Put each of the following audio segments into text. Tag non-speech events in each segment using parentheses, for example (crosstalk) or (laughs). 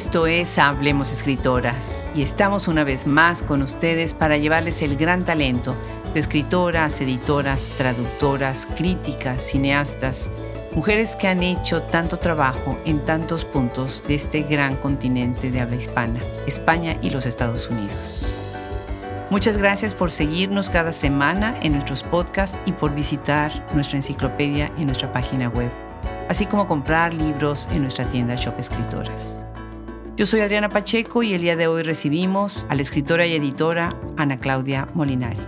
Esto es Hablemos Escritoras y estamos una vez más con ustedes para llevarles el gran talento de escritoras, editoras, traductoras, críticas, cineastas, mujeres que han hecho tanto trabajo en tantos puntos de este gran continente de habla hispana, España y los Estados Unidos. Muchas gracias por seguirnos cada semana en nuestros podcasts y por visitar nuestra enciclopedia en nuestra página web, así como comprar libros en nuestra tienda Shop Escritoras. Yo soy Adriana Pacheco y el día de hoy recibimos a la escritora y editora Ana Claudia Molinari.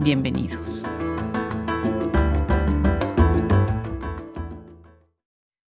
Bienvenidos.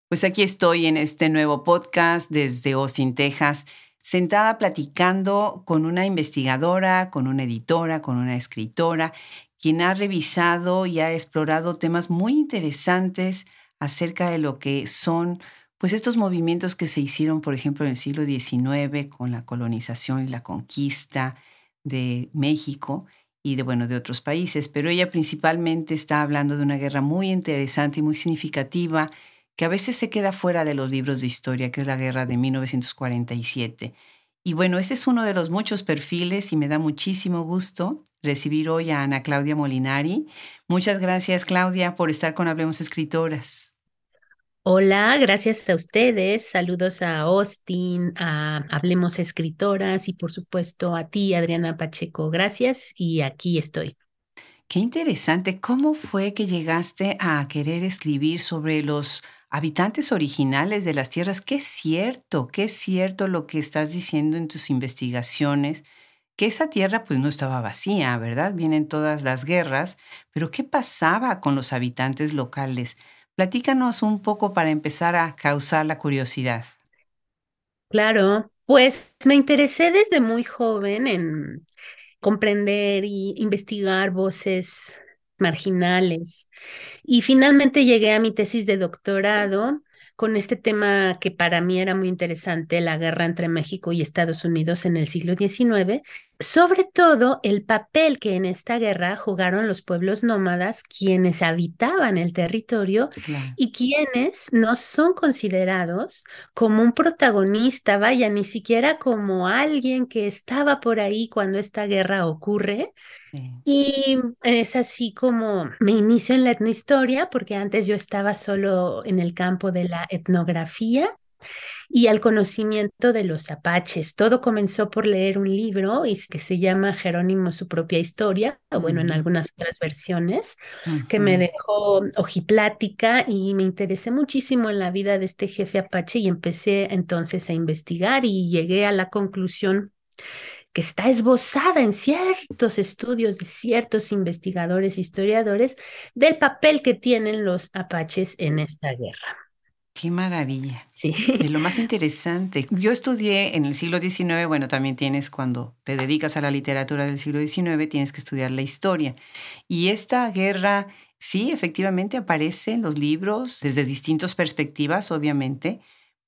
Pues aquí estoy en este nuevo podcast desde Austin, Texas, sentada platicando con una investigadora, con una editora, con una escritora, quien ha revisado y ha explorado temas muy interesantes acerca de lo que son pues estos movimientos que se hicieron, por ejemplo, en el siglo XIX con la colonización y la conquista de México y de, bueno, de otros países, pero ella principalmente está hablando de una guerra muy interesante y muy significativa que a veces se queda fuera de los libros de historia, que es la guerra de 1947. Y bueno, ese es uno de los muchos perfiles y me da muchísimo gusto recibir hoy a Ana Claudia Molinari. Muchas gracias, Claudia, por estar con Hablemos Escritoras. Hola, gracias a ustedes. Saludos a Austin, a Hablemos Escritoras y por supuesto a ti, Adriana Pacheco. Gracias y aquí estoy. Qué interesante. ¿Cómo fue que llegaste a querer escribir sobre los habitantes originales de las tierras? Qué es cierto, qué es cierto lo que estás diciendo en tus investigaciones, que esa tierra pues no estaba vacía, ¿verdad? Vienen todas las guerras, pero ¿qué pasaba con los habitantes locales? Platícanos un poco para empezar a causar la curiosidad. Claro, pues me interesé desde muy joven en comprender y investigar voces marginales y finalmente llegué a mi tesis de doctorado con este tema que para mí era muy interesante, la guerra entre México y Estados Unidos en el siglo XIX, sobre todo el papel que en esta guerra jugaron los pueblos nómadas, quienes habitaban el territorio y quienes no son considerados como un protagonista, vaya, ni siquiera como alguien que estaba por ahí cuando esta guerra ocurre, y es así como me inicio en la etnohistoria, porque antes yo estaba solo en el campo de la etnografía y al conocimiento de los apaches. Todo comenzó por leer un libro que se llama Jerónimo, su propia historia, o bueno, en algunas otras versiones, que me dejó ojiplática y me interesé muchísimo en la vida de este jefe apache y empecé entonces a investigar y llegué a la conclusión que está esbozada en ciertos estudios de ciertos investigadores, historiadores, del papel que tienen los apaches en esta guerra. Qué maravilla. Sí. De lo más interesante. Yo estudié en el siglo XIX, bueno, también tienes cuando te dedicas a la literatura del siglo XIX, tienes que estudiar la historia. Y esta guerra, sí, efectivamente aparece en los libros desde distintas perspectivas, obviamente,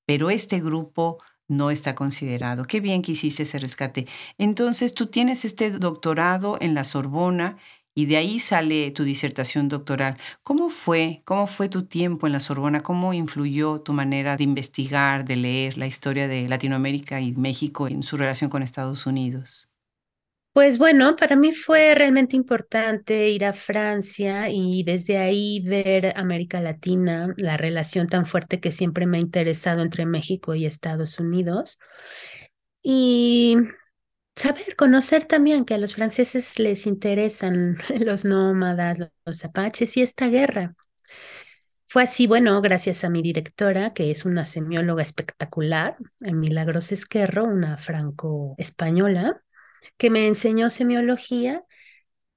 pero este grupo no está considerado. Qué bien que hiciste ese rescate. Entonces, tú tienes este doctorado en la Sorbona y de ahí sale tu disertación doctoral. ¿Cómo fue? ¿Cómo fue tu tiempo en la Sorbona? ¿Cómo influyó tu manera de investigar, de leer la historia de Latinoamérica y México en su relación con Estados Unidos? Pues bueno, para mí fue realmente importante ir a Francia y desde ahí ver América Latina, la relación tan fuerte que siempre me ha interesado entre México y Estados Unidos. Y saber, conocer también que a los franceses les interesan (laughs) los nómadas, los apaches y esta guerra. Fue así, bueno, gracias a mi directora, que es una semióloga espectacular, Milagros Esquerro, una franco-española que me enseñó semiología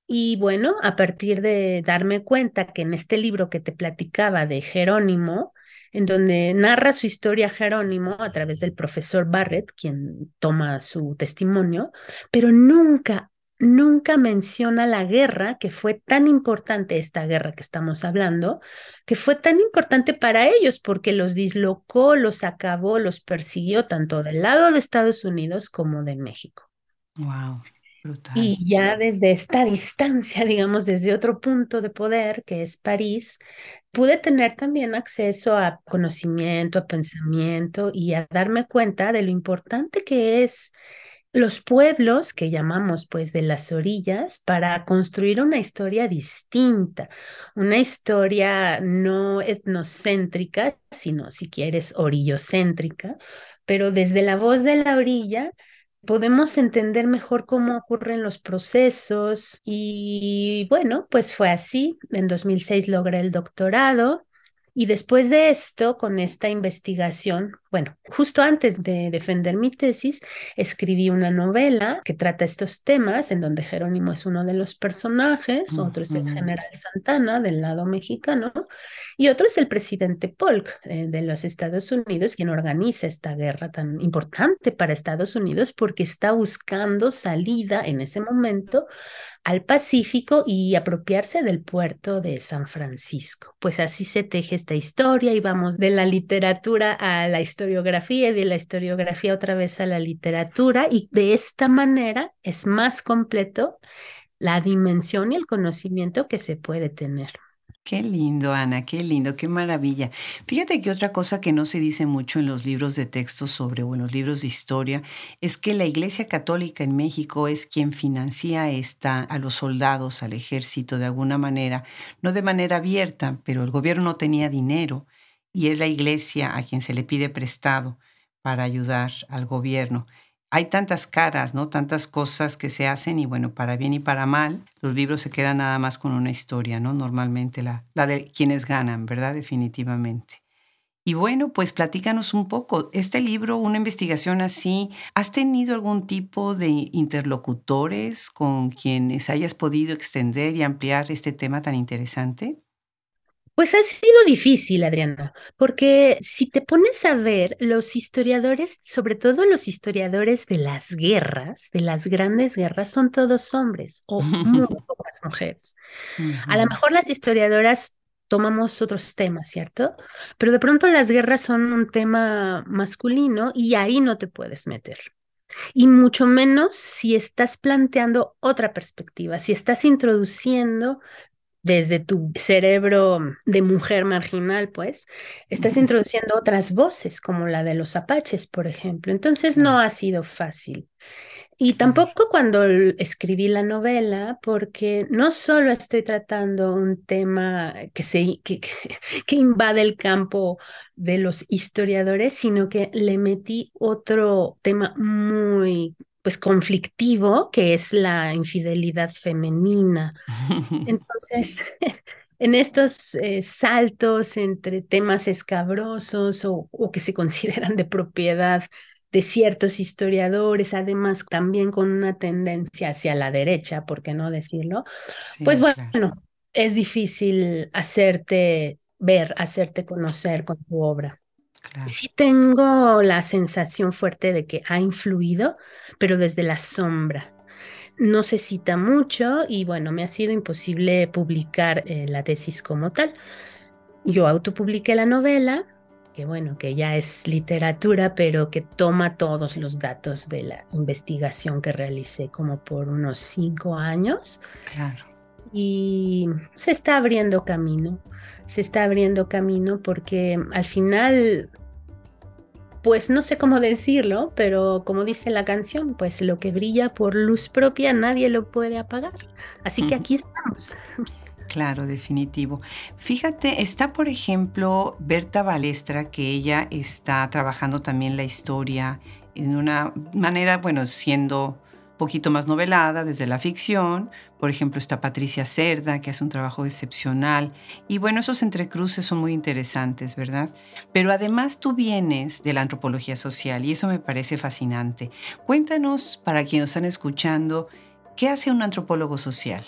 y bueno, a partir de darme cuenta que en este libro que te platicaba de Jerónimo, en donde narra su historia Jerónimo a través del profesor Barrett, quien toma su testimonio, pero nunca, nunca menciona la guerra, que fue tan importante, esta guerra que estamos hablando, que fue tan importante para ellos porque los dislocó, los acabó, los persiguió tanto del lado de Estados Unidos como de México. Wow. Y ya desde esta distancia, digamos, desde otro punto de poder, que es París, pude tener también acceso a conocimiento, a pensamiento y a darme cuenta de lo importante que es los pueblos que llamamos pues de las orillas para construir una historia distinta, una historia no etnocéntrica, sino si quieres orillocéntrica, pero desde la voz de la orilla podemos entender mejor cómo ocurren los procesos y bueno, pues fue así. En 2006 logré el doctorado y después de esto, con esta investigación, bueno, justo antes de defender mi tesis, escribí una novela que trata estos temas, en donde Jerónimo es uno de los personajes, otro es el general Santana del lado mexicano, y otro es el presidente Polk eh, de los Estados Unidos, quien organiza esta guerra tan importante para Estados Unidos porque está buscando salida en ese momento al Pacífico y apropiarse del puerto de San Francisco. Pues así se teje esta historia y vamos de la literatura a la historiografía y de la historiografía otra vez a la literatura y de esta manera es más completo la dimensión y el conocimiento que se puede tener. Qué lindo, Ana, qué lindo, qué maravilla. Fíjate que otra cosa que no se dice mucho en los libros de texto sobre o en los libros de historia es que la Iglesia Católica en México es quien financia esta, a los soldados, al ejército de alguna manera, no de manera abierta, pero el gobierno no tenía dinero y es la Iglesia a quien se le pide prestado para ayudar al gobierno hay tantas caras, ¿no? Tantas cosas que se hacen y bueno, para bien y para mal, los libros se quedan nada más con una historia, ¿no? Normalmente la, la de quienes ganan, ¿verdad? Definitivamente. Y bueno, pues platícanos un poco. Este libro, una investigación así, ¿has tenido algún tipo de interlocutores con quienes hayas podido extender y ampliar este tema tan interesante? Pues ha sido difícil, Adriana, porque si te pones a ver, los historiadores, sobre todo los historiadores de las guerras, de las grandes guerras, son todos hombres o muy (laughs) pocas mujeres. A lo mejor las historiadoras tomamos otros temas, ¿cierto? Pero de pronto las guerras son un tema masculino y ahí no te puedes meter. Y mucho menos si estás planteando otra perspectiva, si estás introduciendo desde tu cerebro de mujer marginal, pues, estás introduciendo otras voces, como la de los apaches, por ejemplo. Entonces no ha sido fácil. Y tampoco cuando escribí la novela, porque no solo estoy tratando un tema que, se, que, (laughs) que invade el campo de los historiadores, sino que le metí otro tema muy pues conflictivo, que es la infidelidad femenina. (laughs) Entonces, (laughs) en estos eh, saltos entre temas escabrosos o, que se consideran de propiedad de ciertos historiadores, además también con una tendencia hacia la derecha, ¿por qué no decirlo? pues bueno, es difícil hacerte ver, hacerte conocer con tu obra. Sí tengo la sensación fuerte de que ha influido, pero desde la sombra. No se cita mucho y bueno, me ha sido imposible publicar eh, la tesis como tal. Yo autopubliqué la novela, que bueno, que ya es literatura, pero que toma todos los datos de la investigación que realicé como por unos cinco años. Claro. Y se está abriendo camino, se está abriendo camino porque al final pues no sé cómo decirlo, pero como dice la canción, pues lo que brilla por luz propia nadie lo puede apagar. Así que aquí estamos. Claro, definitivo. Fíjate, está por ejemplo Berta Balestra, que ella está trabajando también la historia en una manera, bueno, siendo poquito más novelada desde la ficción. Por ejemplo, está Patricia Cerda, que hace un trabajo excepcional. Y bueno, esos entrecruces son muy interesantes, ¿verdad? Pero además tú vienes de la antropología social y eso me parece fascinante. Cuéntanos, para quienes están escuchando, ¿qué hace un antropólogo social?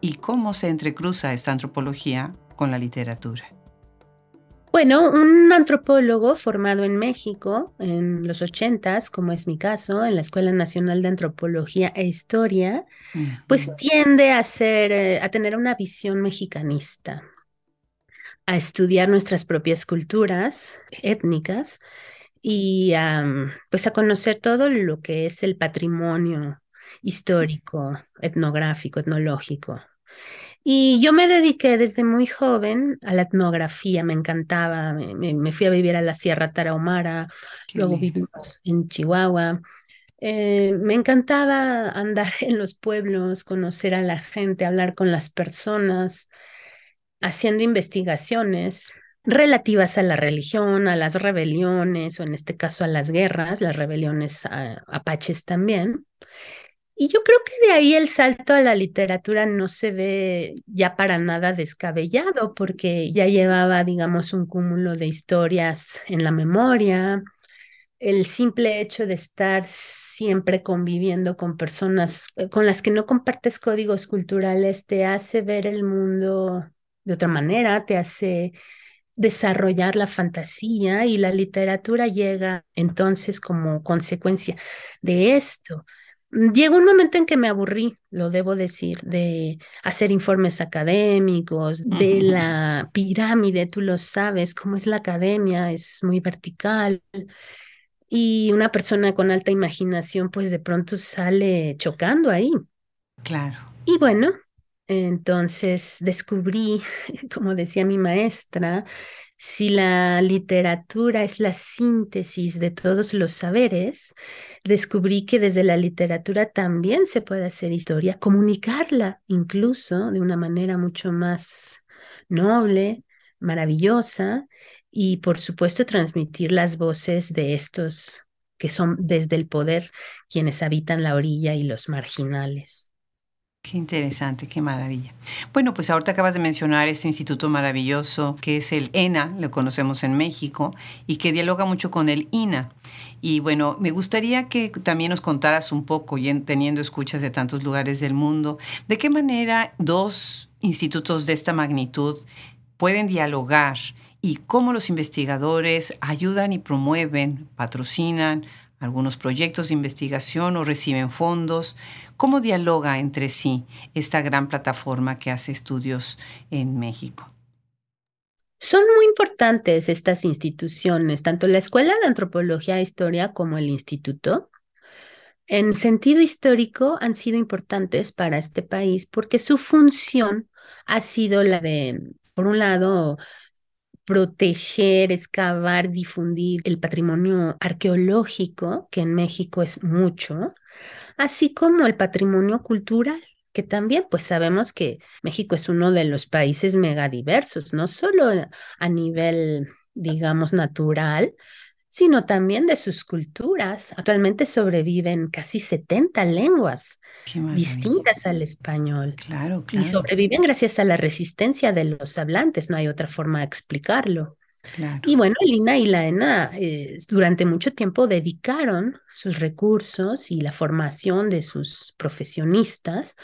¿Y cómo se entrecruza esta antropología con la literatura? Bueno, un antropólogo formado en México en los ochentas, como es mi caso, en la Escuela Nacional de Antropología e Historia, pues tiende a ser, eh, a tener una visión mexicanista, a estudiar nuestras propias culturas étnicas y pues a conocer todo lo que es el patrimonio histórico, etnográfico, etnológico Y yo me dediqué desde muy joven a la etnografía, me encantaba, me, fui a vivir a la Sierra Tarahumara, luego vivimos en Chihuahua. Eh, me encantaba andar (laughs) en los pueblos, conocer a la gente, hablar con las personas, haciendo investigaciones relativas a la religión, a las rebeliones, o en este caso a las guerras, las rebeliones apaches también. Y yo creo que de ahí el salto a la literatura no se ve ya para nada descabellado, porque ya llevaba, digamos, un cúmulo de historias en la memoria. El simple hecho de estar siempre conviviendo con personas eh, con las que no compartes códigos culturales te hace ver el mundo de otra manera, te hace desarrollar la fantasía y la literatura llega entonces como consecuencia de esto. Llegó un momento en que me aburrí, lo debo decir, de hacer informes académicos, de la pirámide, tú lo sabes, cómo es la academia, es muy vertical. Y una persona con alta imaginación, pues de pronto sale chocando ahí. Claro. Y bueno, entonces descubrí, (laughs) como decía mi maestra, si la literatura es la síntesis de todos los saberes, descubrí que desde la literatura también se puede hacer historia, comunicarla incluso de una manera mucho más noble, maravillosa y por supuesto transmitir las voces de estos que son desde el poder quienes habitan la orilla y los marginales. Qué interesante, qué maravilla. Bueno, pues ahorita acabas de mencionar este instituto maravilloso que es el ENA, lo conocemos en México, y que dialoga mucho con el INA. Y bueno, me gustaría que también nos contaras un poco, teniendo escuchas de tantos lugares del mundo, de qué manera dos institutos de esta magnitud pueden dialogar y cómo los investigadores ayudan y promueven, patrocinan algunos proyectos de investigación o reciben fondos. ¿Cómo dialoga entre sí esta gran plataforma que hace estudios en México? Son muy importantes estas instituciones, tanto la Escuela de Antropología e Historia como el Instituto. En sentido histórico han sido importantes para este país porque su función ha sido la de, por un lado, proteger, excavar, difundir el patrimonio arqueológico, que en México es mucho, así como el patrimonio cultural que también pues sabemos que México es uno de los países megadiversos, no solo a nivel, digamos, natural, sino también de sus culturas. Actualmente sobreviven casi 70 lenguas distintas al español. Claro, claro. Y sobreviven gracias a la resistencia de los hablantes, no hay otra forma de explicarlo. Y bueno, el INA y la ENA eh, durante mucho tiempo dedicaron sus recursos y la formación de sus profesionistas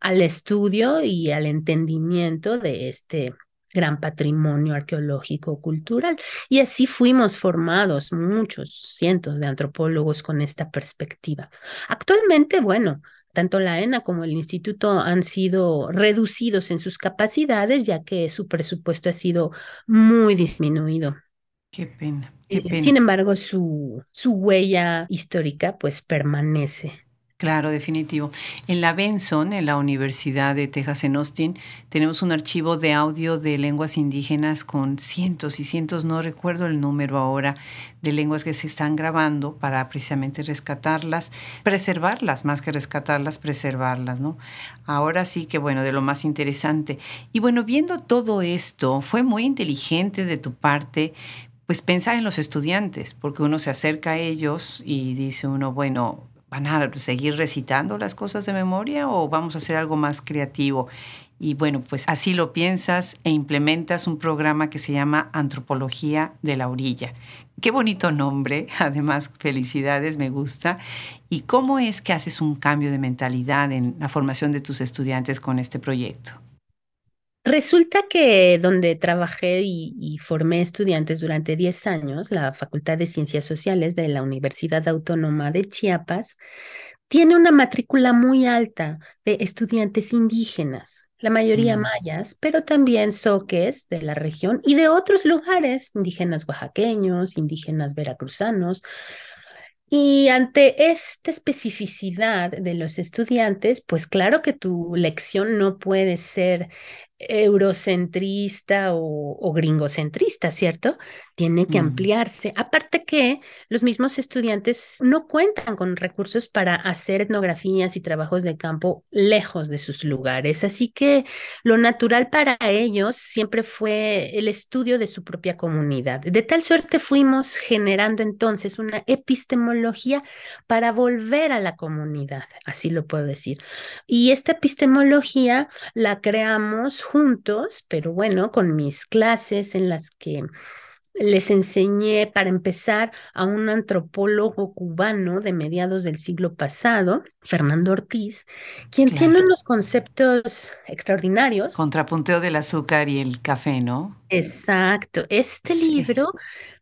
al estudio y al entendimiento de este gran patrimonio arqueológico cultural. Y así fuimos formados muchos cientos de antropólogos con esta perspectiva. Actualmente, bueno, tanto la ENA como el instituto han sido reducidos en sus capacidades, ya que su presupuesto ha sido muy disminuido. Qué pena. Qué pena. Sin embargo, su, su huella histórica pues permanece. Claro, definitivo. En la Benson, en la Universidad de Texas en Austin, tenemos un archivo de audio de lenguas indígenas con cientos y cientos, no recuerdo el número ahora, de lenguas que se están grabando para precisamente rescatarlas, preservarlas, más que rescatarlas, preservarlas, ¿no? Ahora sí que, bueno, de lo más interesante. Y bueno, viendo todo esto, fue muy inteligente de tu parte pues pensar en los estudiantes, porque uno se acerca a ellos y dice uno, bueno, ¿Van a seguir recitando las cosas de memoria o vamos a hacer algo más creativo? Y bueno, pues así lo piensas e implementas un programa que se llama Antropología de la Orilla. Qué bonito nombre, (laughs) además felicidades, me gusta. ¿Y cómo es que haces un cambio de mentalidad en la formación de tus estudiantes con este proyecto? Resulta que donde trabajé y, formé estudiantes durante 10 años, la Facultad de Ciencias Sociales de la Universidad Autónoma de Chiapas, tiene una matrícula muy alta de estudiantes indígenas, la mayoría mm. mayas, pero también soques de la región y de otros lugares, indígenas oaxaqueños, indígenas veracruzanos. Y ante esta especificidad de los estudiantes, pues claro que tu lección no puede ser eurocentrista o, gringocentrista, ¿cierto? Tiene que ampliarse. Aparte que los mismos estudiantes no cuentan con recursos para hacer etnografías y trabajos de campo lejos de sus lugares. Así que lo natural para ellos siempre fue el estudio de su propia comunidad. De tal suerte fuimos generando entonces una epistemología para volver a la comunidad, así lo puedo decir. Y esta epistemología la creamos juntos, pero bueno, con mis clases en las que les enseñé para empezar a un antropólogo cubano de mediados del siglo pasado, Fernando Ortiz, quien tiene unos conceptos extraordinarios. Contrapunteo del azúcar y el café, ¿no? Exacto. Este libro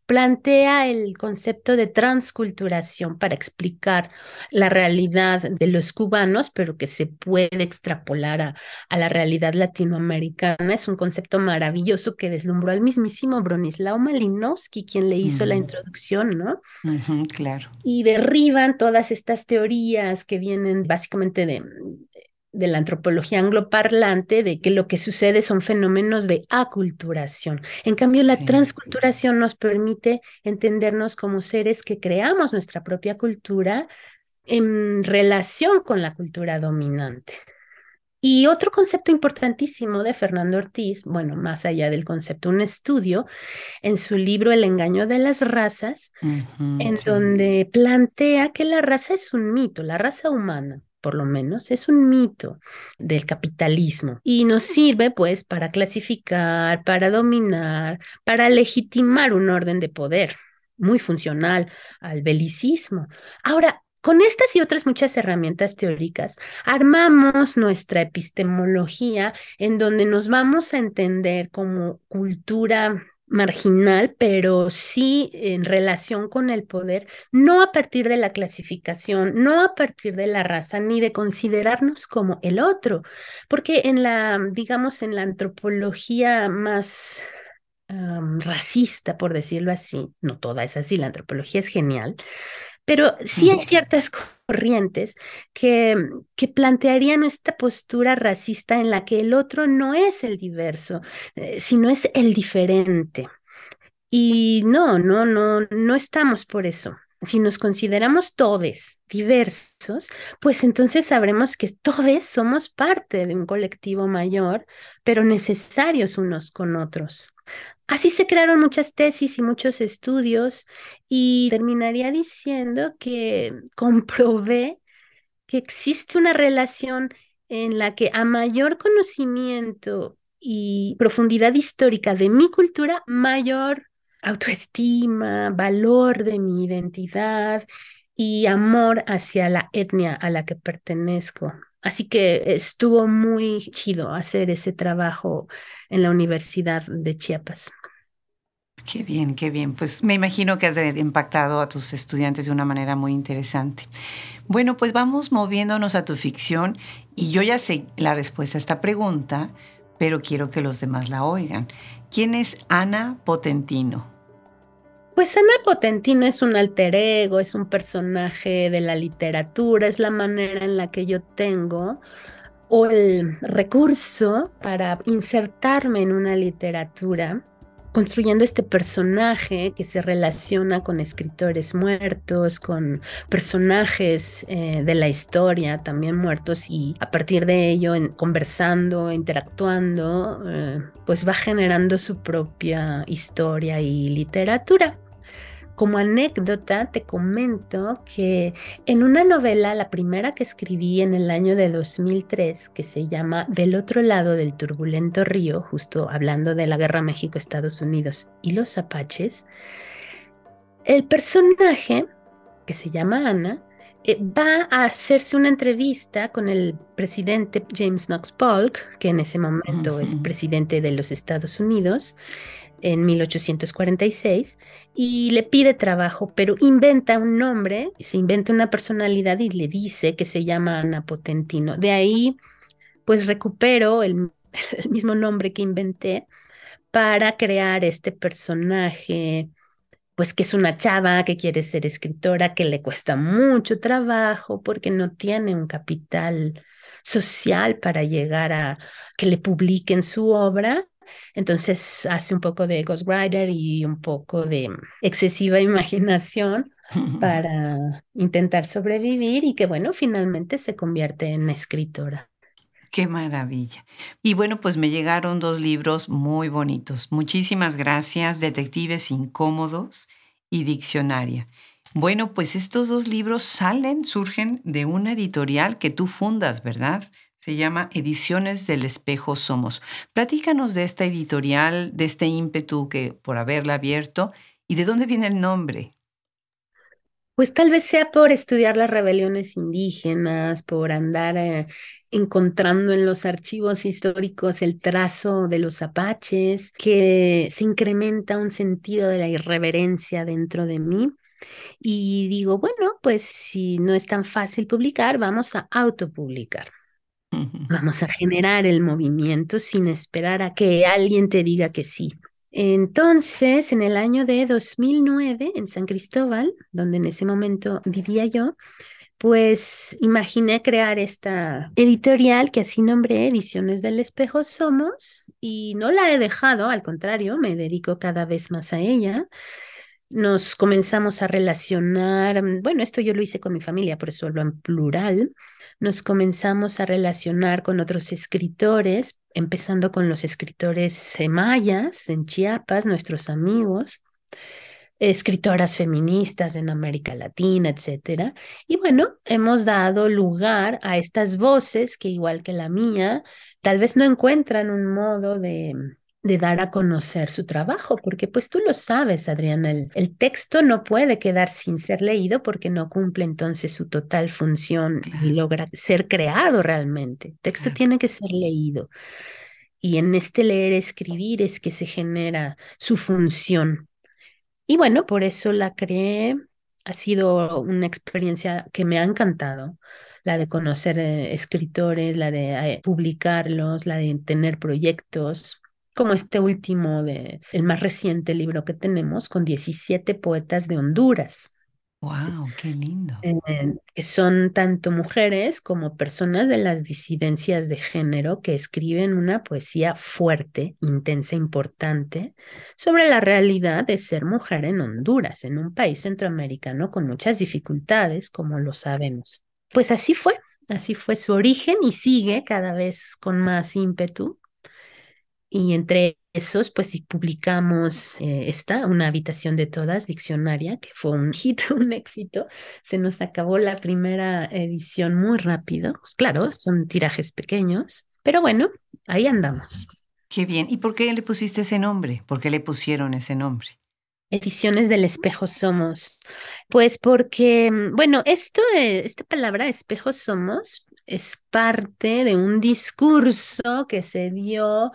plantea el concepto de transculturación para explicar la realidad de los cubanos, pero que se puede extrapolar a, la realidad latinoamericana. Es un concepto maravilloso que deslumbró al mismísimo Bronislaw Malinowski, quien le hizo la introducción, ¿no? claro. Y derriban todas estas teorías que vienen básicamente de de la antropología angloparlante de que lo que sucede son fenómenos de aculturación. En cambio, la transculturación nos permite entendernos como seres que creamos nuestra propia cultura en relación con la cultura dominante. Y otro concepto importantísimo de Fernando Ortiz, bueno, más allá del concepto, un estudio en su libro El engaño de las razas, en donde plantea que la raza es un mito, la raza humana por lo menos, es un mito del capitalismo y nos sirve pues para clasificar, para dominar, para legitimar un orden de poder muy funcional al belicismo. Ahora, con estas y otras muchas herramientas teóricas, armamos nuestra epistemología en donde nos vamos a entender como cultura marginal, pero sí en relación con el poder, no a partir de la clasificación, no a partir de la raza, ni de considerarnos como el otro, porque en la, digamos, en la antropología más racista, por decirlo así, no toda es así, la antropología es genial, pero sí hay ciertas corrientes que, que plantearían esta postura racista en la que el otro no es el diverso, eh, sino es el diferente. Y no, no, no, no estamos por eso. Si nos consideramos todos diversos, pues entonces sabremos que todos somos parte de un colectivo mayor, pero necesarios unos con otros. Así se crearon muchas tesis y muchos estudios y terminaría diciendo que (laughs) comprobé que existe una relación en la que a mayor conocimiento y profundidad histórica de mi cultura, mayor autoestima, valor de mi identidad y amor hacia la etnia a la que pertenezco. Así que estuvo muy chido hacer ese trabajo en la Universidad de Chiapas. Qué bien, qué bien. Pues me imagino que has impactado a tus estudiantes de una manera muy interesante. Bueno, pues vamos moviéndonos a tu ficción y yo ya sé la respuesta a esta pregunta, pero quiero que los demás la oigan. ¿Quién es Ana Potentino? Pues Ana Potentino es un alter ego, es un personaje de la literatura, es la manera en la que yo tengo o el recurso para insertarme en una literatura construyendo este personaje que se relaciona con escritores muertos, con personajes eh, de la historia también muertos y a partir de ello, conversando, interactuando, eh, pues va generando su propia historia y literatura. Como anécdota, te comento que en una novela, la primera que escribí en el año de 2003, que se llama Del otro lado del turbulento río, justo hablando de la guerra México-Estados Unidos y los apaches, el personaje, que se llama Ana, eh, va a hacerse una entrevista con el presidente James Knox Polk, que en ese momento es presidente de los Estados Unidos, en 1846 y le pide trabajo, pero inventa un nombre, se inventa una personalidad y le dice que se llama Ana Potentino. De ahí, pues recupero el, (laughs) el mismo nombre que inventé para crear este personaje pues que es una chava que quiere ser escritora, que le cuesta mucho trabajo porque no tiene un capital social para llegar a que le publiquen su obra. Entonces hace un poco de ghostwriter y un poco de excesiva (laughs) imaginación (laughs) para intentar sobrevivir y que bueno, finalmente se convierte en escritora. Qué maravilla. Y bueno, pues me llegaron dos libros muy bonitos. Muchísimas gracias, Detectives Incómodos y Diccionaria. Bueno, pues estos dos libros salen, surgen de una editorial que tú fundas, ¿verdad? Se llama Ediciones del Espejo Somos. Platícanos de esta editorial, de este ímpetu que por haberla abierto y de dónde viene el nombre. Pues tal vez sea por estudiar las rebeliones indígenas, por andar eh, encontrando en los archivos históricos el trazo de los apaches, que se incrementa un sentido de la irreverencia dentro de mí. Y digo, bueno, pues si no es tan fácil publicar, vamos a autopublicar. Vamos a generar el movimiento sin esperar a que alguien te diga que sí. Entonces, en el año de 2009, en San Cristóbal, donde en ese momento vivía yo, pues imaginé crear esta editorial que así nombré Ediciones del Espejo Somos y no la he dejado, al contrario, me dedico cada vez más a ella. Nos comenzamos a relacionar, bueno, esto yo lo hice con mi familia, por eso hablo en plural, nos comenzamos a relacionar con otros escritores, empezando con los escritores mayas en Chiapas, nuestros amigos, escritoras feministas en América Latina, etcétera. Y bueno, hemos dado lugar a estas voces que igual que la mía, tal vez no encuentran un modo de de dar a conocer su trabajo, porque pues tú lo sabes, Adriana, el, texto no puede quedar sin ser leído porque no cumple entonces su total función y logra ser creado realmente. El texto tiene que ser leído. Y en este leer, escribir es que se genera su función. Y bueno, por eso la creé. Ha sido una experiencia que me ha encantado la de conocer eh, escritores, la de eh, publicarlos, la de tener proyectos como este último de el más reciente libro que tenemos con 17 poetas de Honduras. Wow, qué lindo. Eh, que son tanto mujeres como personas de las disidencias de género que escriben una poesía fuerte, intensa, importante sobre la realidad de ser mujer en Honduras, en un país centroamericano con muchas dificultades, como lo sabemos. Pues así fue, así fue su origen y sigue cada vez con más ímpetu y entre esos, pues publicamos eh, esta, una habitación de todas, diccionaria, que fue un (laughs) hit, un éxito. Se nos acabó la primera edición muy rápido. Pues claro, son tirajes pequeños, pero bueno, ahí andamos. Qué bien. ¿Y por qué le pusiste ese nombre? ¿Por qué le pusieron ese nombre? Ediciones del espejo somos. Pues porque, bueno, esto de, esta palabra espejo somos es parte de un discurso que se dio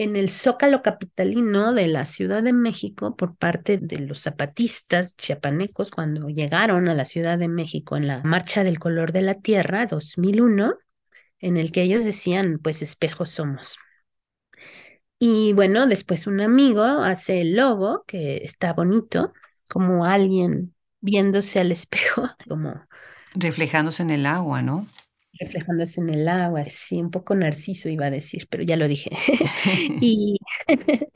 en el Zócalo Capitalino de la Ciudad de México por parte de los zapatistas chiapanecos cuando llegaron a la Ciudad de México en la Marcha del Color de la Tierra 2001, en el que ellos decían, pues espejos somos. Y bueno, después un amigo hace el logo, que está bonito, como alguien viéndose al espejo, (laughs) como... Reflejándose en el agua, ¿no? Reflejándose en el agua, sí, un poco narciso iba a decir, pero ya lo dije. (laughs) (laughs) y, (laughs)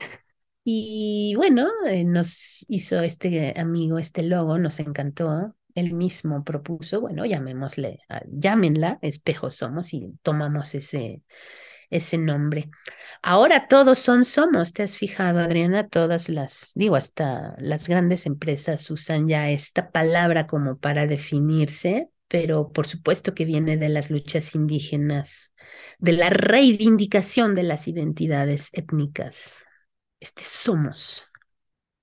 y bueno, eh, nos hizo este amigo este logo, nos encantó. Él mismo propuso, bueno, llamémosle, ah, llámenla, Espejo Somos, y tomamos ese, ese nombre. Ahora todos son somos, ¿te has fijado, Adriana? Todas las, digo, hasta las grandes empresas usan ya esta palabra como para definirse, pero por supuesto que viene de las luchas indígenas, de la reivindicación de las identidades étnicas. Este somos.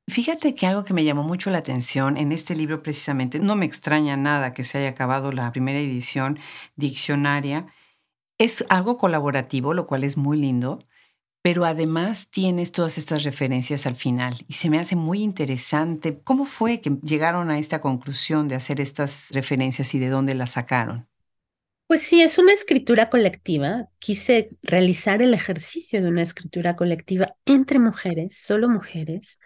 Fíjate que algo que me llamó mucho la atención en este libro precisamente, no me extraña nada que se haya acabado la primera edición diccionaria, es algo colaborativo, lo cual es muy lindo, pero además tienes todas estas referencias al final y se me hace muy interesante cómo fue que llegaron a esta conclusión de hacer estas referencias y de dónde las sacaron. Pues sí, es una escritura colectiva. Quise realizar el ejercicio de una escritura colectiva entre mujeres, solo mujeres,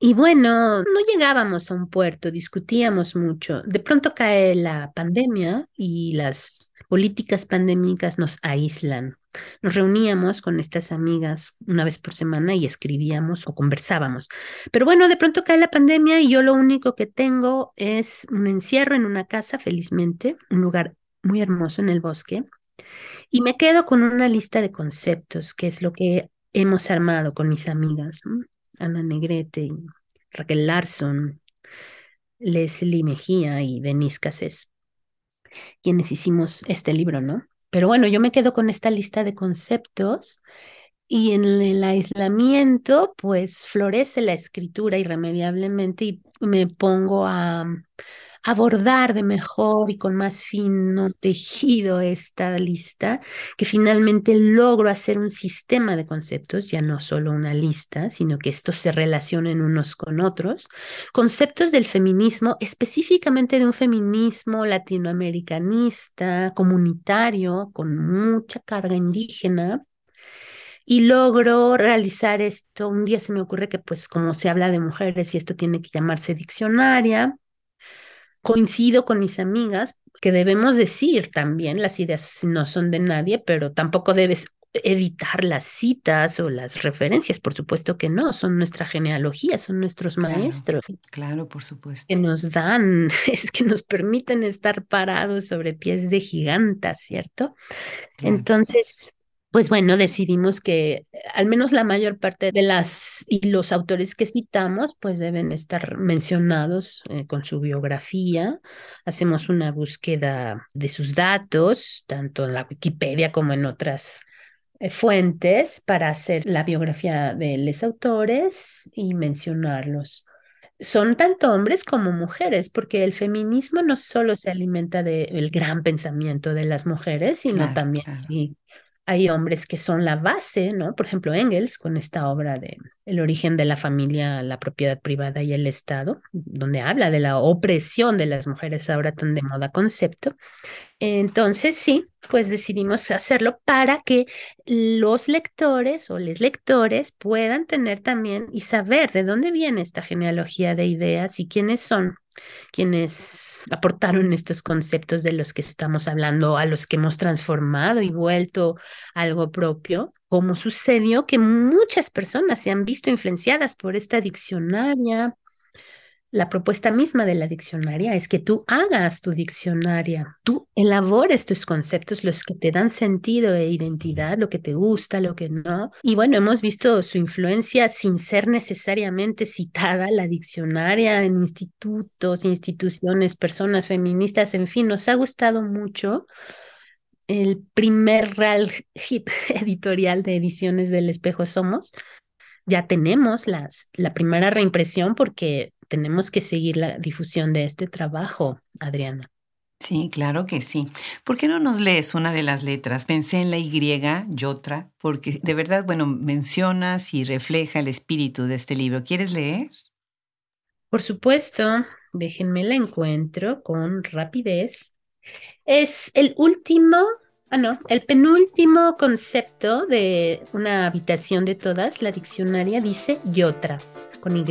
Y bueno, no llegábamos a un puerto, discutíamos mucho. De pronto cae la pandemia y las políticas pandémicas nos aíslan. Nos reuníamos con estas amigas una vez por semana y escribíamos o conversábamos. Pero bueno, de pronto cae la pandemia y yo lo único que tengo es un encierro en una casa, felizmente, un lugar muy hermoso en el bosque. Y me quedo con una lista de conceptos, que es lo que hemos armado con mis amigas. Ana Negrete, Raquel Larson, Leslie Mejía y Denise Cassés, quienes hicimos este libro, ¿no? Pero bueno, yo me quedo con esta lista de conceptos y en el aislamiento, pues florece la escritura irremediablemente y me pongo a, abordar de mejor y con más fino tejido esta lista, que finalmente logro hacer un sistema de conceptos, ya no solo una lista, sino que estos se relacionen unos con otros, conceptos del feminismo, específicamente de un feminismo latinoamericanista, comunitario, con mucha carga indígena, y logro realizar esto. Un día se me ocurre que pues como se habla de mujeres y esto tiene que llamarse diccionaria, coincido con mis amigas que debemos decir también, las ideas no son de nadie, pero tampoco debes evitar las citas o las referencias, por supuesto que no, son nuestra genealogía, son nuestros maestros. Claro, por supuesto. Que nos dan, (laughs) es que nos permiten estar parados sobre pies de gigantas, ¿cierto? Entonces, pues bueno, decidimos que al menos la mayor parte de las y los autores que citamos, pues deben estar mencionados eh, con su biografía. Hacemos una búsqueda de sus datos, tanto en la Wikipedia como en otras eh, fuentes, para hacer la biografía de los autores y mencionarlos son tanto hombres como mujeres, porque el feminismo no solo se alimenta del gran pensamiento de las mujeres, sino también hay hombres que son la base, ¿no? Por ejemplo, Engels con esta obra de El origen de la familia, la propiedad privada y el Estado, donde habla de la opresión de las mujeres ahora tan de moda concepto. Entonces, sí, pues decidimos hacerlo para que los lectores o les lectores puedan tener también y saber de dónde viene esta genealogía de ideas y quiénes son quienes aportaron estos conceptos de los que estamos hablando, a los que hemos transformado y vuelto algo propio, como sucedió que muchas personas se han visto influenciadas por esta diccionaria, la propuesta misma de la diccionaria es que tú hagas tu diccionaria, tú elabores tus conceptos, los que te dan sentido e identidad, lo que te gusta, lo que no. Y bueno, hemos visto su influencia sin ser necesariamente citada, la diccionaria en institutos, instituciones, personas feministas, en fin, nos ha gustado mucho el primer real hit (laughs) editorial de ediciones del espejo somos. Ya tenemos las, la primera reimpresión porque tenemos que seguir la difusión de este trabajo, Adriana. Sí, claro que sí. ¿Por qué no nos lees una de las letras? Pensé en la Y, Yotra, porque de verdad, bueno, mencionas y refleja el espíritu de este libro. ¿Quieres leer? Por supuesto, déjenme la encuentro con rapidez. Es el último, ah no, el penúltimo concepto de una habitación de todas, la diccionaria dice Yotra, con Y.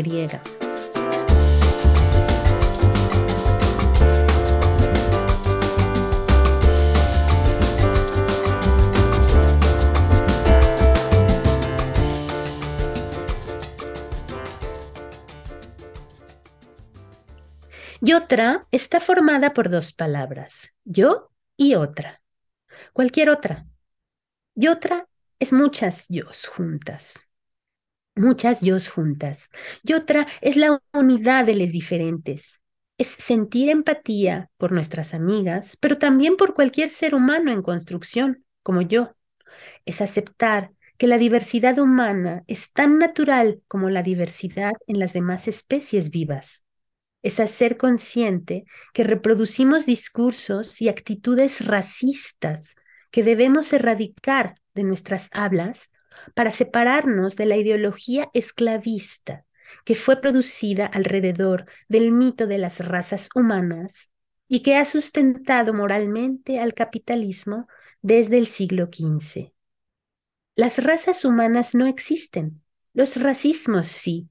Y otra está formada por dos palabras, yo y otra. Cualquier otra. Y otra es muchas yos juntas. Muchas yos juntas. Y otra es la unidad de les diferentes. Es sentir empatía por nuestras amigas, pero también por cualquier ser humano en construcción, como yo. Es aceptar que la diversidad humana es tan natural como la diversidad en las demás especies vivas es hacer consciente que reproducimos discursos y actitudes racistas que debemos erradicar de nuestras hablas para separarnos de la ideología esclavista que fue producida alrededor del mito de las razas humanas y que ha sustentado moralmente al capitalismo desde el siglo XV. Las razas humanas no existen, los racismos sí,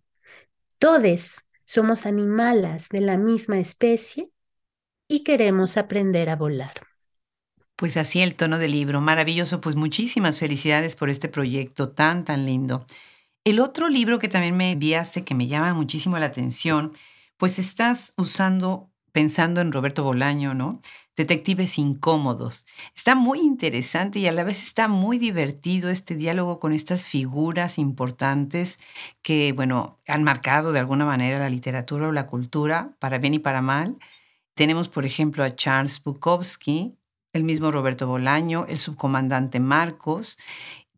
Todos somos animalas de la misma especie y queremos aprender a volar. Pues así el tono del libro, maravilloso, pues muchísimas felicidades por este proyecto tan, tan lindo. El otro libro que también me enviaste que me llama muchísimo la atención, pues estás usando, pensando en Roberto Bolaño, ¿no? Detectives incómodos. Está muy interesante y a la vez está muy divertido este diálogo con estas figuras importantes que, bueno, han marcado de alguna manera la literatura o la cultura, para bien y para mal. Tenemos, por ejemplo, a Charles Bukowski, el mismo Roberto Bolaño, el subcomandante Marcos.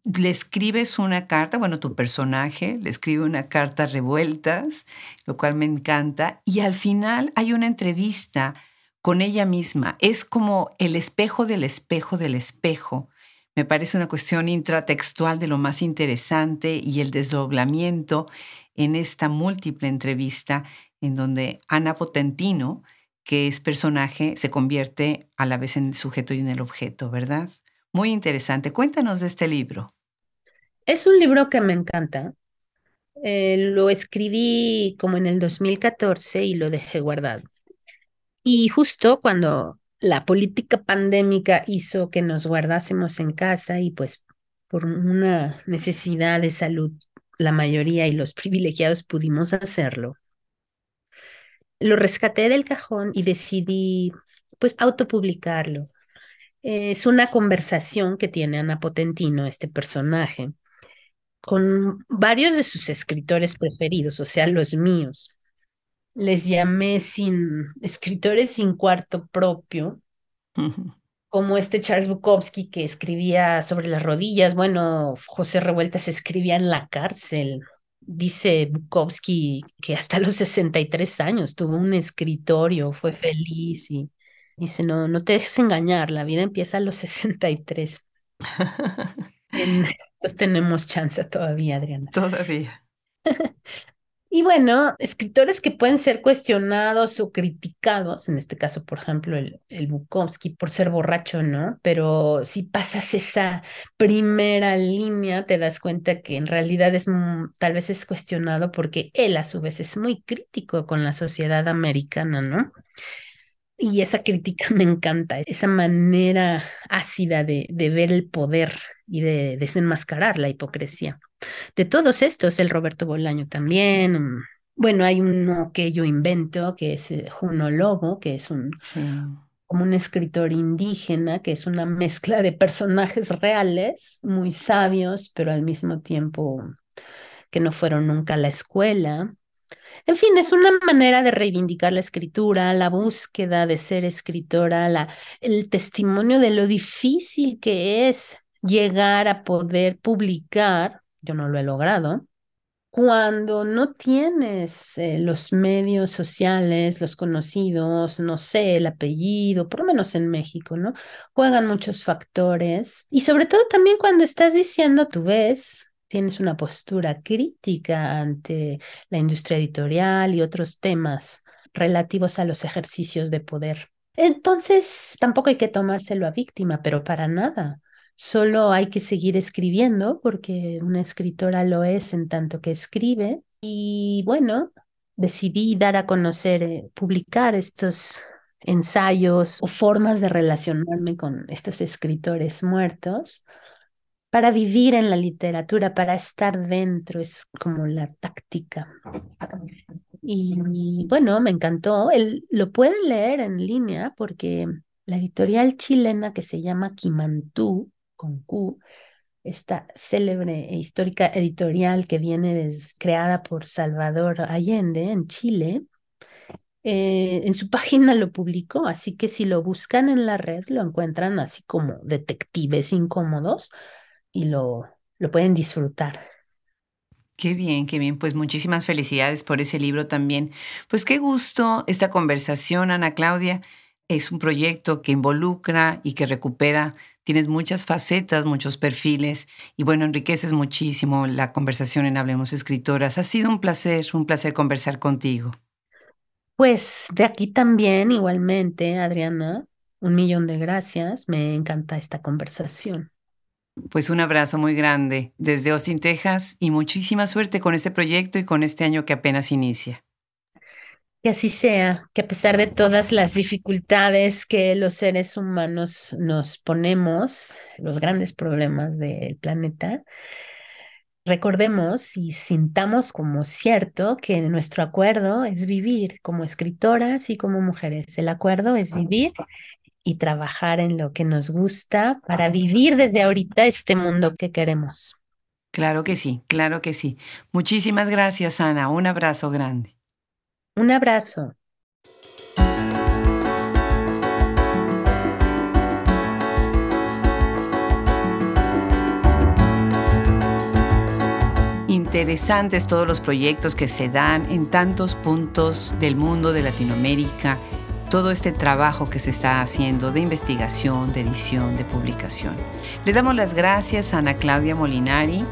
Le escribes una carta, bueno, tu personaje le escribe una carta revueltas, lo cual me encanta, y al final hay una entrevista con ella misma. Es como el espejo del espejo del espejo. Me parece una cuestión intratextual de lo más interesante y el desdoblamiento en esta múltiple entrevista en donde Ana Potentino que es personaje, se convierte a la vez en el sujeto y en el objeto, ¿verdad? Muy interesante. Cuéntanos de este libro. Es un libro que me encanta. Eh, lo escribí como en el 2014 y lo dejé guardado. Y justo cuando la política pandémica hizo que nos guardásemos en casa y pues por una necesidad de salud, la mayoría y los (laughs) privilegiados pudimos hacerlo lo rescaté del cajón y decidí pues autopublicarlo. Es una conversación que tiene Ana Potentino, este personaje, con varios de sus escritores preferidos, o sea, los míos. Les llamé sin escritores sin cuarto propio, como este Charles Bukowski que escribía sobre las rodillas. Bueno, José Revueltas escribía en la cárcel, Dice Bukowski que hasta los 63 años tuvo un escritorio, fue feliz y dice, no, no te dejes engañar, la vida empieza a los 63. (laughs) Entonces tenemos chance todavía, Adriana. Todavía. (laughs) Y bueno, escritores que pueden ser cuestionados o criticados, en este caso, por ejemplo, el, el Bukowski por ser borracho, ¿no? Pero si pasas esa primera línea, te das cuenta que en realidad es tal vez es cuestionado porque él a su vez es muy crítico con la sociedad americana, ¿no? Y esa crítica (laughs) me encanta, esa manera ácida de, de ver el poder y de desenmascarar la hipocresía. De todos estos, el Roberto Bolaño también. Mm, bueno, hay uno que yo invento, que es eh, Juno Lobo, que es un, como un escritor indígena, que es una mezcla de personajes reales, muy sabios, pero al mismo tiempo que no fueron nunca a la escuela. En fin, es una manera de reivindicar la escritura, la búsqueda de ser escritora, la, el testimonio de lo difícil que es llegar a poder publicar, yo no lo he logrado, cuando no tienes eh, los medios sociales, los conocidos, no sé, el apellido, por lo menos en México, ¿no? Juegan muchos factores y sobre todo también cuando estás diciendo, tú ves, tienes una postura crítica ante la industria editorial y otros temas relativos a los ejercicios de poder. Entonces, tampoco hay que tomárselo a víctima, pero para nada. Solo hay que seguir escribiendo porque una escritora lo es en tanto que escribe. Y bueno, decidí dar a conocer, eh, publicar estos ensayos o formas de relacionarme con estos escritores muertos para vivir en la literatura, para estar dentro, es como la táctica. Y, bueno, me encantó. lo pueden leer en línea porque la editorial chilena que se llama Quimantú con Q, esta célebre e histórica editorial que viene creada por Salvador Allende en Chile, eh, en su (laughs) página lo publicó, así que si lo buscan en la red lo encuentran así como detectives incómodos y lo, lo pueden disfrutar. Qué bien, qué bien. Pues muchísimas felicidades por ese libro también. Pues qué gusto esta conversación, Ana Claudia. Es un proyecto que involucra y que recupera Tienes muchas facetas, muchos perfiles y bueno, enriqueces muchísimo la conversación en Hablemos Escritoras. Ha sido un placer, un placer conversar contigo. Pues de aquí también, igualmente, Adriana, un millón de gracias. Me encanta esta conversación. Pues un abrazo muy grande desde Austin, Texas y muchísima suerte con este proyecto y con este año que apenas inicia. Que así sea, que a pesar de todas las dificultades que los seres humanos nos ponemos, los grandes problemas del planeta, recordemos y sintamos como cierto que nuestro acuerdo es vivir como escritoras y como mujeres. El acuerdo es vivir y trabajar en lo que nos gusta para vivir desde ahorita este mundo que queremos. Claro que sí, claro que sí. Muchísimas gracias, Ana. Un abrazo grande. Un abrazo. Interesantes todos los proyectos que se dan en tantos puntos del mundo de Latinoamérica todo este trabajo que se está haciendo de investigación, de edición, de publicación. Le damos las gracias a Ana Claudia Molinari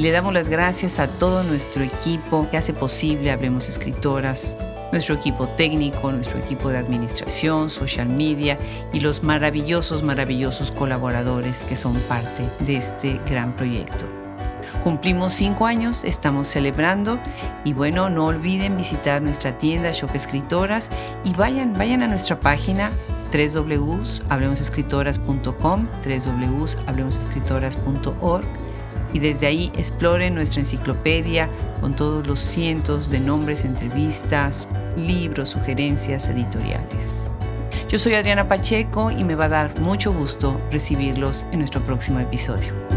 y le damos las gracias a todo nuestro equipo que hace posible Hablemos Escritoras, nuestro equipo técnico, nuestro equipo de administración, social media y los maravillosos, maravillosos colaboradores que son parte de este gran proyecto. Cumplimos cinco años, estamos celebrando y bueno, no olviden visitar nuestra tienda Shop Escritoras y vayan, vayan a nuestra página www.hablemosescritoras.com, www.hablemosescritoras.org y desde ahí exploren nuestra enciclopedia con todos los cientos de nombres, entrevistas, libros, sugerencias editoriales. Yo soy Adriana Pacheco y me va a dar mucho gusto recibirlos en nuestro próximo episodio.